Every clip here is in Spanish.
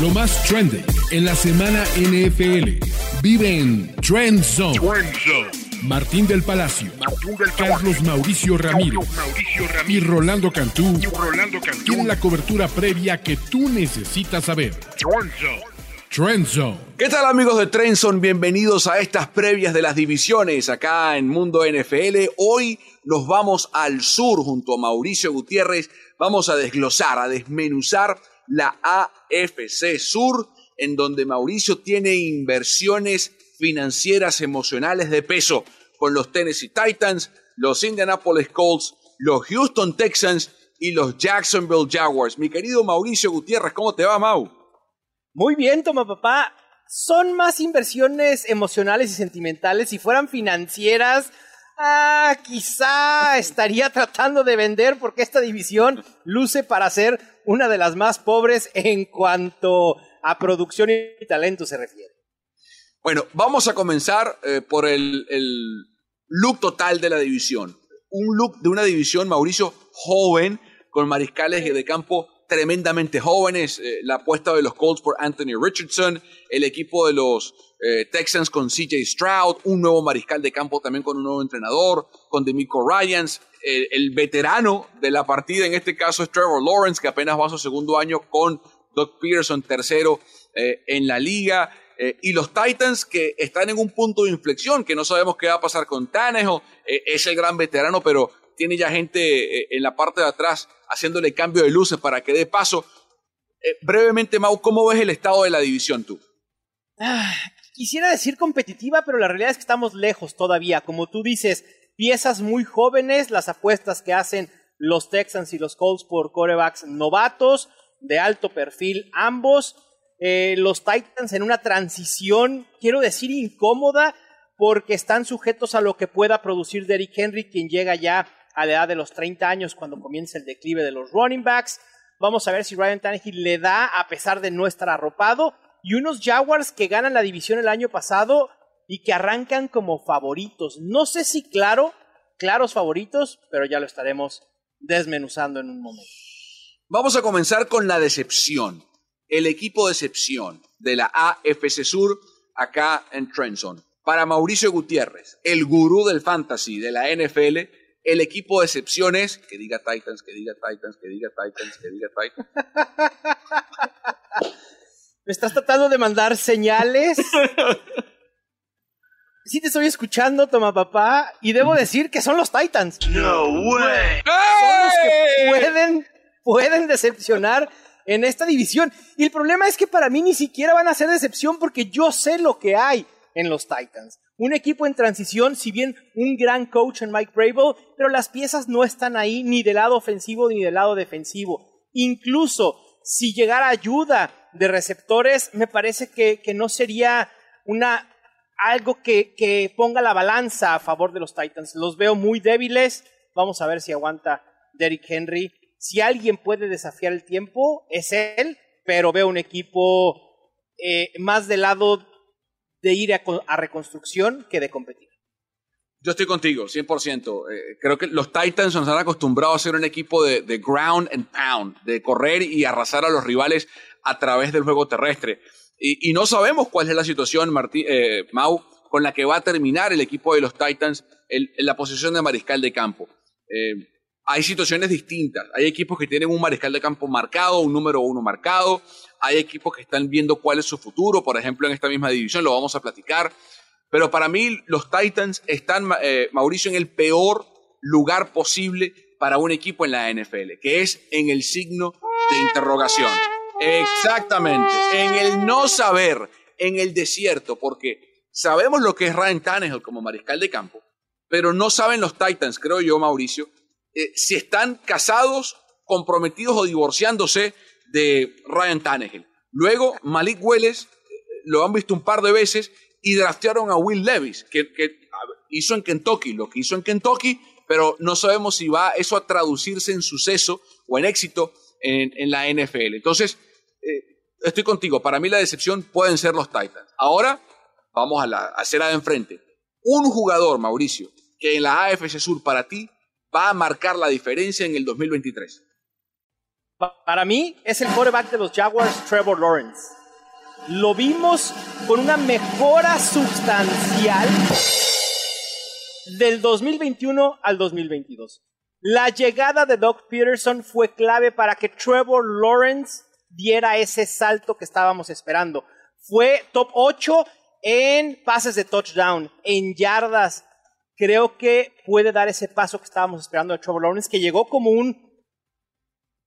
Lo más trendy en la semana NFL. Vive en Trend Zone. Martín del Palacio, Carlos Mauricio Ramírez, y Rolando Cantú, tienen la cobertura previa que tú necesitas saber. Trend Zone. ¿Qué tal amigos de Trenson? Bienvenidos a estas previas de las divisiones acá en Mundo NFL. Hoy nos vamos al sur junto a Mauricio Gutiérrez. Vamos a desglosar, a desmenuzar la AFC Sur, en donde Mauricio tiene inversiones financieras emocionales de peso con los Tennessee Titans, los Indianapolis Colts, los Houston Texans y los Jacksonville Jaguars. Mi querido Mauricio Gutiérrez, ¿cómo te va, Mau? Muy bien, toma papá. Son más inversiones emocionales y sentimentales. Si fueran financieras, ah, quizá estaría tratando de vender porque esta división luce para ser una de las más pobres en cuanto a producción y talento se refiere. Bueno, vamos a comenzar eh, por el, look total de la división. Un look de una división, Mauricio, joven, con mariscales de campo tremendamente jóvenes. Eh, la apuesta de los Colts por Anthony Richardson, el equipo de los eh, Texans con CJ Stroud, un nuevo mariscal de campo también con un nuevo entrenador, con Demico Ryans, el, veterano de la partida en este caso es Trevor Lawrence, que apenas va a su segundo año con Doug Peterson, tercero en la liga. Eh, y los Titans que están en un punto de inflexión, que no sabemos qué va a pasar con Tannehill, eh, es el gran veterano, pero tiene ya gente eh, en la parte de atrás haciéndole cambio de luces para que dé paso. brevemente, Mau, ¿cómo ves el estado de la división tú? Ah, quisiera decir competitiva, pero la realidad es que estamos lejos todavía. Como tú dices, piezas muy jóvenes, las apuestas que hacen los Texans y los Colts por corebacks novatos, de alto perfil ambos eh, los Titans en una transición, quiero decir, incómoda, porque están sujetos a lo que pueda producir Derrick Henry, quien llega ya a la edad de los 30 años cuando comienza el declive de los running backs. Vamos a ver si Ryan Tannehill le da a pesar de no estar arropado. Y unos Jaguars que ganan la división el año pasado y que arrancan como favoritos. No sé si claro, claros favoritos, pero ya lo estaremos desmenuzando en un momento. Vamos a comenzar con la decepción el equipo de excepción de la AFC Sur acá en Trenton. Para Mauricio Gutiérrez, el gurú del fantasy de la NFL, el equipo de excepción es que diga Titans, que diga Titans, que diga Titans, que diga Titans. ¿Me estás tratando de mandar señales? Sí te estoy escuchando, toma papá, y debo decir que son los Titans. No way. Son los que pueden, pueden decepcionar en esta división. Y el problema es que para mí ni siquiera van a ser decepción porque yo sé lo que hay en los Titans. Un equipo en transición, si bien un gran coach en Mike Brable, pero las piezas no están ahí ni del lado ofensivo ni del lado defensivo. Incluso si llegara ayuda de receptores, me parece que, no sería una algo que, que ponga la balanza a favor de los Titans. Los veo muy débiles. Vamos a ver si aguanta Derrick Henry si alguien puede desafiar el tiempo, es él, pero veo un equipo eh, más del lado de ir a, reconstrucción que de competir. Yo estoy contigo, 100%. Eh, creo que los Titans nos han acostumbrado a ser un equipo de, ground and pound, de correr y arrasar a los rivales a través del juego terrestre. Y, no sabemos cuál es la situación, eh, Mau, con la que va a terminar el equipo de los Titans en, la posición de mariscal de campo hay situaciones distintas. Hay equipos que tienen un mariscal de campo marcado, un número uno marcado. Hay equipos que están viendo cuál es su futuro. Por ejemplo, en esta misma división lo vamos a platicar. Pero para mí los Titans están, eh, Mauricio, en el peor lugar posible para un equipo en la NFL, que es en el signo de interrogación. Exactamente, en el no saber, en el desierto, porque sabemos lo que es Ryan Tannehill como mariscal de campo, pero no saben los Titans, creo yo, Mauricio, eh, si están casados, comprometidos o divorciándose de Ryan Tannehill. Luego, Malik Welles eh, lo han visto un par de veces y draftearon a Will Levis, que, hizo en Kentucky lo que hizo en Kentucky, pero no sabemos si va eso a traducirse en suceso o en éxito en, la NFL. Entonces, estoy contigo. Para mí la decepción pueden ser los Titans. Ahora, vamos a, la, a hacer de enfrente. Un jugador, Mauricio, que en la AFC Sur para ti va a marcar la diferencia en el 2023? Para mí es el quarterback de los Jaguars, Trevor Lawrence. Lo vimos con una mejora sustancial del 2021 al 2022. La llegada de Doug Peterson fue clave para que Trevor Lawrence diera ese salto que estábamos esperando. Fue top 8 en pases de touchdown, en yardas. Creo que puede dar ese paso que estábamos esperando de Trevor Lawrence, que llegó como un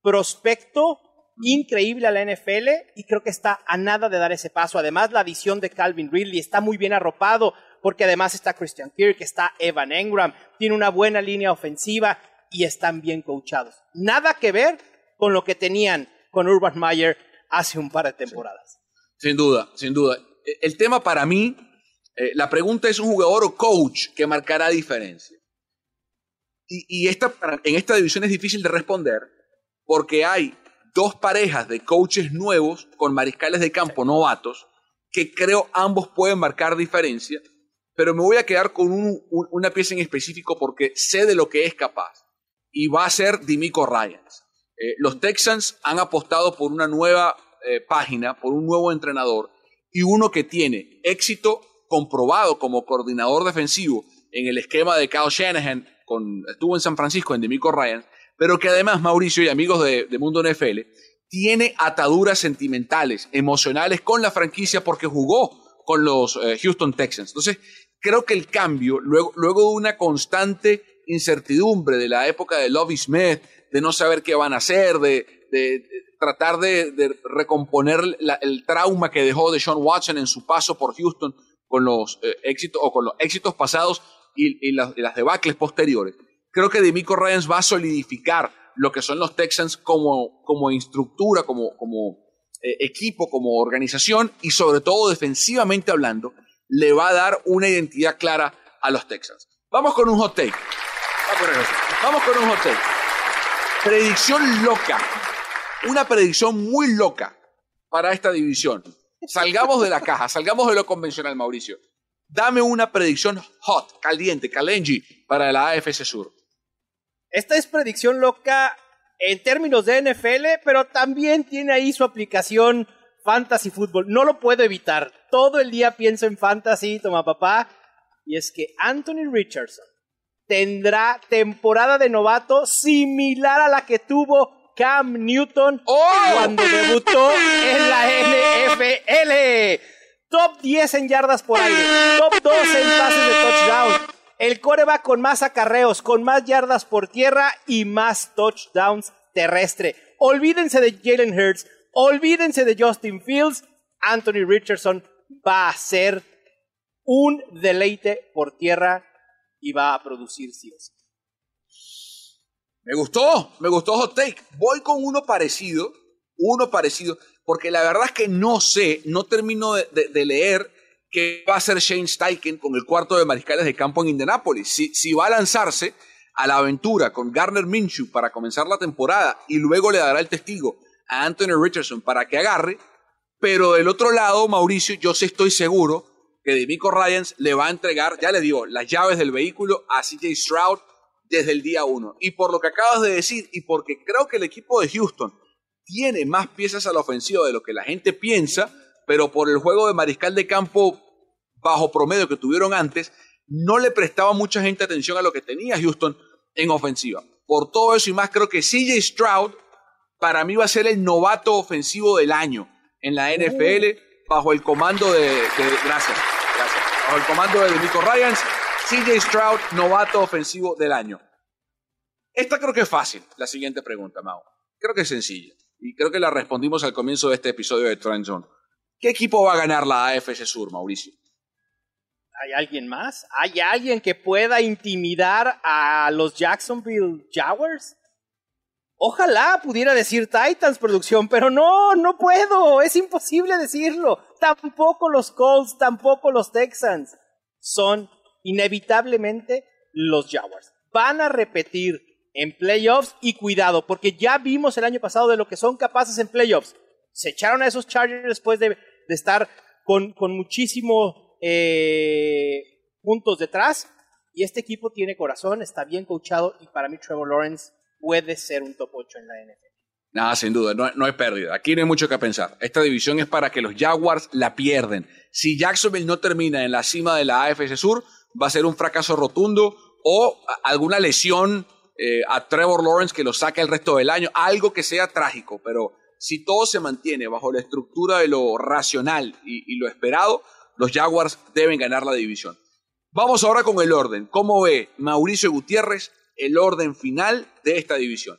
prospecto increíble a la NFL y creo que está a nada de dar ese paso. Además, la adición de Calvin Ridley está muy bien arropado porque además está Christian Kirk, está Evan Engram, tiene una buena línea ofensiva y están bien coachados. Nada que ver con lo que tenían con Urban Meyer hace un par de temporadas. Sin duda, sin duda. E, el tema para mí, eh, la pregunta es un jugador o coach que marcará diferencia. Y, esta, en esta división es difícil de responder porque hay dos parejas de coaches nuevos con mariscales de campo novatos que creo ambos pueden marcar diferencia, pero me voy a quedar con una pieza en específico porque sé de lo que es capaz y va a ser Dimico Ryans. Eh, los Texans han apostado por una nueva eh, página, por un nuevo entrenador y uno que tiene éxito comprobado como coordinador defensivo en el esquema de Kyle Shanahan, estuvo en San Francisco en Demico Ryans, pero que además Mauricio y amigos de, Mundo NFL tiene ataduras sentimentales, emocionales con la franquicia porque jugó con los eh, Houston Texans. Entonces, creo que el cambio, luego de una constante incertidumbre de la época de Lovie Smith, de no saber qué van a hacer, de, tratar de, recomponer el trauma que dejó de Sean Watson en su paso por Houston con los eh, éxitos o con los éxitos pasados y, las, debacles posteriores. Creo que Demico Ryans va a solidificar lo que son los Texans como, como instructura, como, como eh, equipo, como organización y sobre todo defensivamente hablando, le va a dar una identidad clara a los Texans. Vamos con un hot take. Vamos con un hot. Predicción loca. Una predicción muy loca para esta división. Salgamos de la caja, salgamos de lo convencional, Mauricio. Dame una predicción hot, caliente, calenji para la AFC Sur. Esta es predicción loca en términos de NFL, pero también tiene ahí su aplicación fantasy fútbol. No lo puedo evitar. Todo el día pienso en fantasy, toma papá. Y es que Anthony Richardson tendrá temporada de novato similar a la que tuvo Cam Newton ¡Oh! cuando debutó en la NFL. Top 10 en yardas por aire, top 2 en pases de touchdown. El core va con más acarreos, con más yardas por tierra y más touchdowns terrestre. Olvídense de Jalen Hurts, olvídense de Justin Fields. Anthony Richardson va a ser un deleite por tierra y va a producir sí Me gustó, me gustó Hot Take. Voy con uno parecido, uno parecido, porque la verdad es que no sé, no termino de, leer qué va a hacer Shane Steichen con el cuarto de mariscales de campo en Indianapolis. Si, si va a lanzarse a la aventura con Garner Minshew para comenzar la temporada y luego le dará el testigo a Anthony Richardson para que agarre, pero del otro lado, Mauricio, yo sí estoy seguro que Demico Ryans le va a entregar, ya le digo, las llaves del vehículo a CJ Stroud desde el día uno. Y por lo que acabas de decir, y porque creo que el equipo de Houston tiene más piezas a la ofensiva de lo que la gente piensa, pero por el juego de mariscal de campo bajo promedio que tuvieron antes, no le prestaba mucha gente atención a lo que tenía Houston en ofensiva. Por todo eso y más, creo que CJ Stroud para mí va a ser el novato ofensivo del año en la NFL bajo el comando de, gracias, Bajo el comando de Nico Ryans, CJ Stroud, novato ofensivo del año. Esta creo que es fácil, la siguiente pregunta, Mau. Creo que es sencilla. Y creo que la respondimos al comienzo de este episodio de Trend Zone. ¿Qué equipo va a ganar la AFC Sur, Mauricio? ¿Hay alguien más? ¿Hay alguien que pueda intimidar a los Jacksonville Jaguars? Ojalá pudiera decir Titans producción, pero no, no puedo, es imposible decirlo. Tampoco los Colts, tampoco los Texans. Son inevitablemente los Jaguars. Van a repetir en playoffs y cuidado, porque ya vimos el año pasado de lo que son capaces en playoffs. Se echaron a esos Chargers después de, estar con, con muchísimos eh, puntos detrás. Y este equipo tiene corazón, está bien coachado y para mí Trevor Lawrence puede ser un top 8 en la NFL. Nada, sin duda, no, no hay pérdida. Aquí no hay mucho que pensar. Esta división es para que los Jaguars la pierden. Si Jacksonville no termina en la cima de la AFC Sur, va a ser un fracaso rotundo o alguna lesión eh, a Trevor Lawrence que lo saque el resto del año, algo que sea trágico, pero si todo se mantiene bajo la estructura de lo racional y, y lo esperado, los Jaguars deben ganar la división. Vamos ahora con el orden. ¿Cómo ve Mauricio Gutiérrez el orden final de esta división?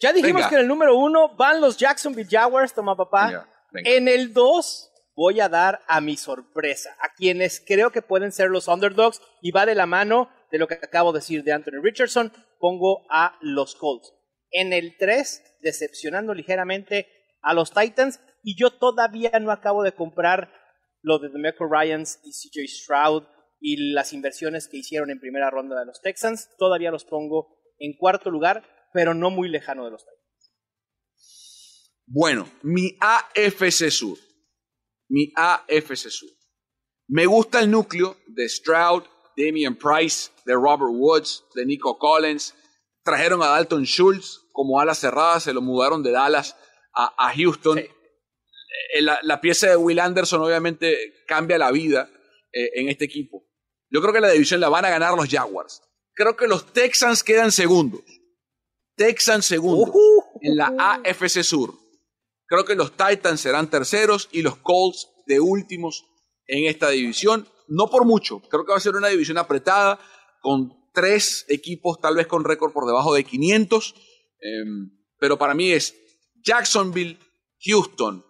Ya dijimos que en el número uno van los Jacksonville Jaguars, toma papá. En el dos voy a dar a mi sorpresa, a quienes creo que pueden ser los underdogs y va de la mano de lo que acabo de decir de Anthony Richardson, pongo a los Colts. En el 3, decepcionando ligeramente a los Titans y yo todavía no acabo de comprar lo de Demeco Ryans y CJ Stroud y las inversiones que hicieron en primera ronda de los Texans, todavía los pongo en cuarto lugar pero no muy lejano de los Titans. Bueno, mi AFC Sur. Mi AFC Sur. Me gusta el núcleo de Stroud, Damian Price, de Robert Woods, de Nico Collins. Trajeron a Dalton Schultz como ala cerrada, se lo mudaron de Dallas a, Houston. Eh, la, pieza de Will Anderson obviamente cambia la vida eh, en este equipo. Yo creo que la división la van a ganar los Jaguars. Creo que los Texans quedan segundos. Texans segundo en la AFC Sur. Creo que los Titans serán terceros y los Colts de últimos en esta división. No por mucho, creo que va a ser una división apretada con tres equipos tal vez con récord por debajo de 500. Em, pero para mí es Jacksonville, Houston,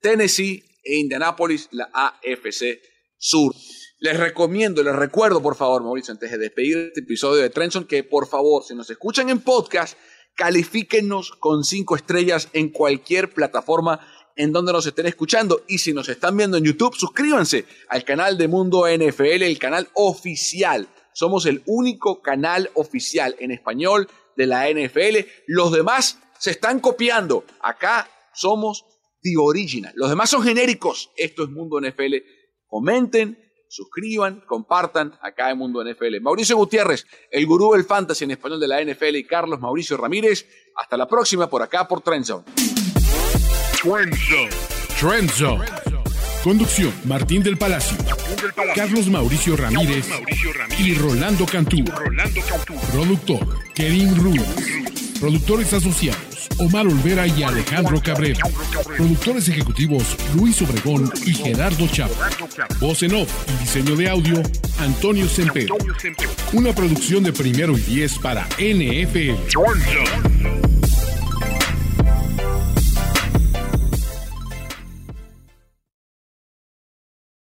Tennessee e Indianapolis, la AFC Sur. Les recomiendo, les recuerdo, por favor, Mauricio, antes de despedir este episodio de Trenson, que por favor, si nos escuchan en podcast, califíquenos con cinco estrellas en cualquier plataforma en donde nos estén escuchando. Y si nos están viendo en YouTube, suscríbanse al canal de Mundo NFL, el canal oficial. Somos el único canal oficial en español de la NFL. Los demás se están copiando. Acá somos the original. Los demás son genéricos. Esto es Mundo NFL. Comenten, suscriban, compartan acá en Mundo NFL. Mauricio Gutiérrez, el gurú del fantasy en español de la NFL y Carlos Mauricio Ramírez. Hasta la próxima por acá por Trendzone. Trendzone. Conducción, Martín del Palacio, Carlos Mauricio Ramírez, y Rolando Cantú. Productor, Kerim Ruiz. Productores asociados. Omar Olvera y Alejandro Cabrera. Productores ejecutivos Luis Obregón y Gerardo Chávez. Voz en off y diseño de audio Antonio Semper. Una producción de primero y diez para NFL.